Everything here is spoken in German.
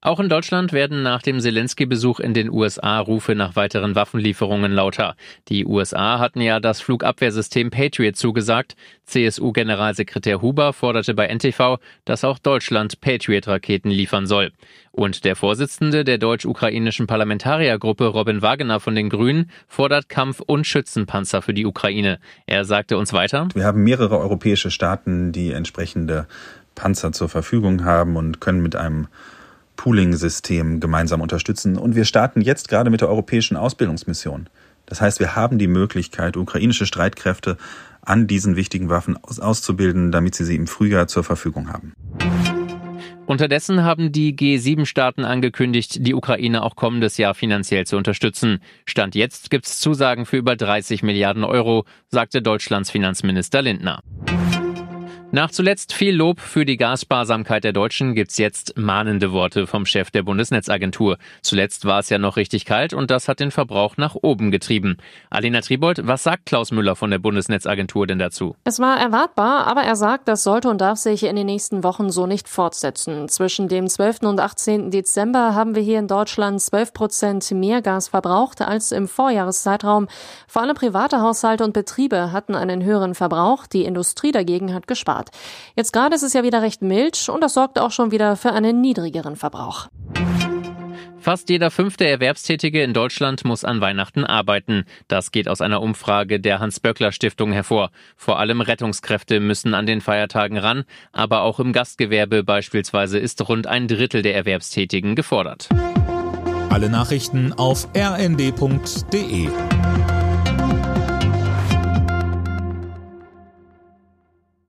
Auch in Deutschland werden nach dem Zelensky-Besuch in den USA Rufe nach weiteren Waffenlieferungen lauter. Die USA hatten ja das Flugabwehrsystem Patriot zugesagt. CSU-Generalsekretär Huber forderte bei NTV, dass auch Deutschland Patriot-Raketen liefern soll. Und der Vorsitzende der deutsch-ukrainischen Parlamentariergruppe Robin Wagener von den Grünen fordert Kampf- und Schützenpanzer für die Ukraine. Er sagte uns weiter. Wir haben mehrere europäische Staaten, die entsprechende Panzer zur Verfügung haben und können mit einem Pooling-System gemeinsam unterstützen. Und wir starten jetzt gerade mit der europäischen Ausbildungsmission. Das heißt, wir haben die Möglichkeit, ukrainische Streitkräfte an diesen wichtigen Waffen auszubilden, damit sie sie im Frühjahr zur Verfügung haben. Unterdessen haben die G7-Staaten angekündigt, die Ukraine auch kommendes Jahr finanziell zu unterstützen. Stand jetzt gibt es Zusagen für über 30 Milliarden Euro, sagte Deutschlands Finanzminister Lindner. Nach zuletzt viel Lob für die Gassparsamkeit der Deutschen gibt's jetzt mahnende Worte vom Chef der Bundesnetzagentur. Zuletzt war es ja noch richtig kalt und das hat den Verbrauch nach oben getrieben. Alena Tribold, was sagt Klaus Müller von der Bundesnetzagentur denn dazu? Es war erwartbar, aber er sagt, das sollte und darf sich in den nächsten Wochen so nicht fortsetzen. Zwischen dem 12. und 18. Dezember haben wir hier in Deutschland 12 Prozent mehr Gas verbraucht als im Vorjahreszeitraum. Vor allem private Haushalte und Betriebe hatten einen höheren Verbrauch, die Industrie dagegen hat gespart. Grad. Jetzt gerade ist es ja wieder recht mild und das sorgt auch schon wieder für einen niedrigeren Verbrauch. Fast jeder fünfte Erwerbstätige in Deutschland muss an Weihnachten arbeiten. Das geht aus einer Umfrage der Hans-Böckler-Stiftung hervor. Vor allem Rettungskräfte müssen an den Feiertagen ran, aber auch im Gastgewerbe beispielsweise ist rund ein Drittel der Erwerbstätigen gefordert. Alle Nachrichten auf rnd.de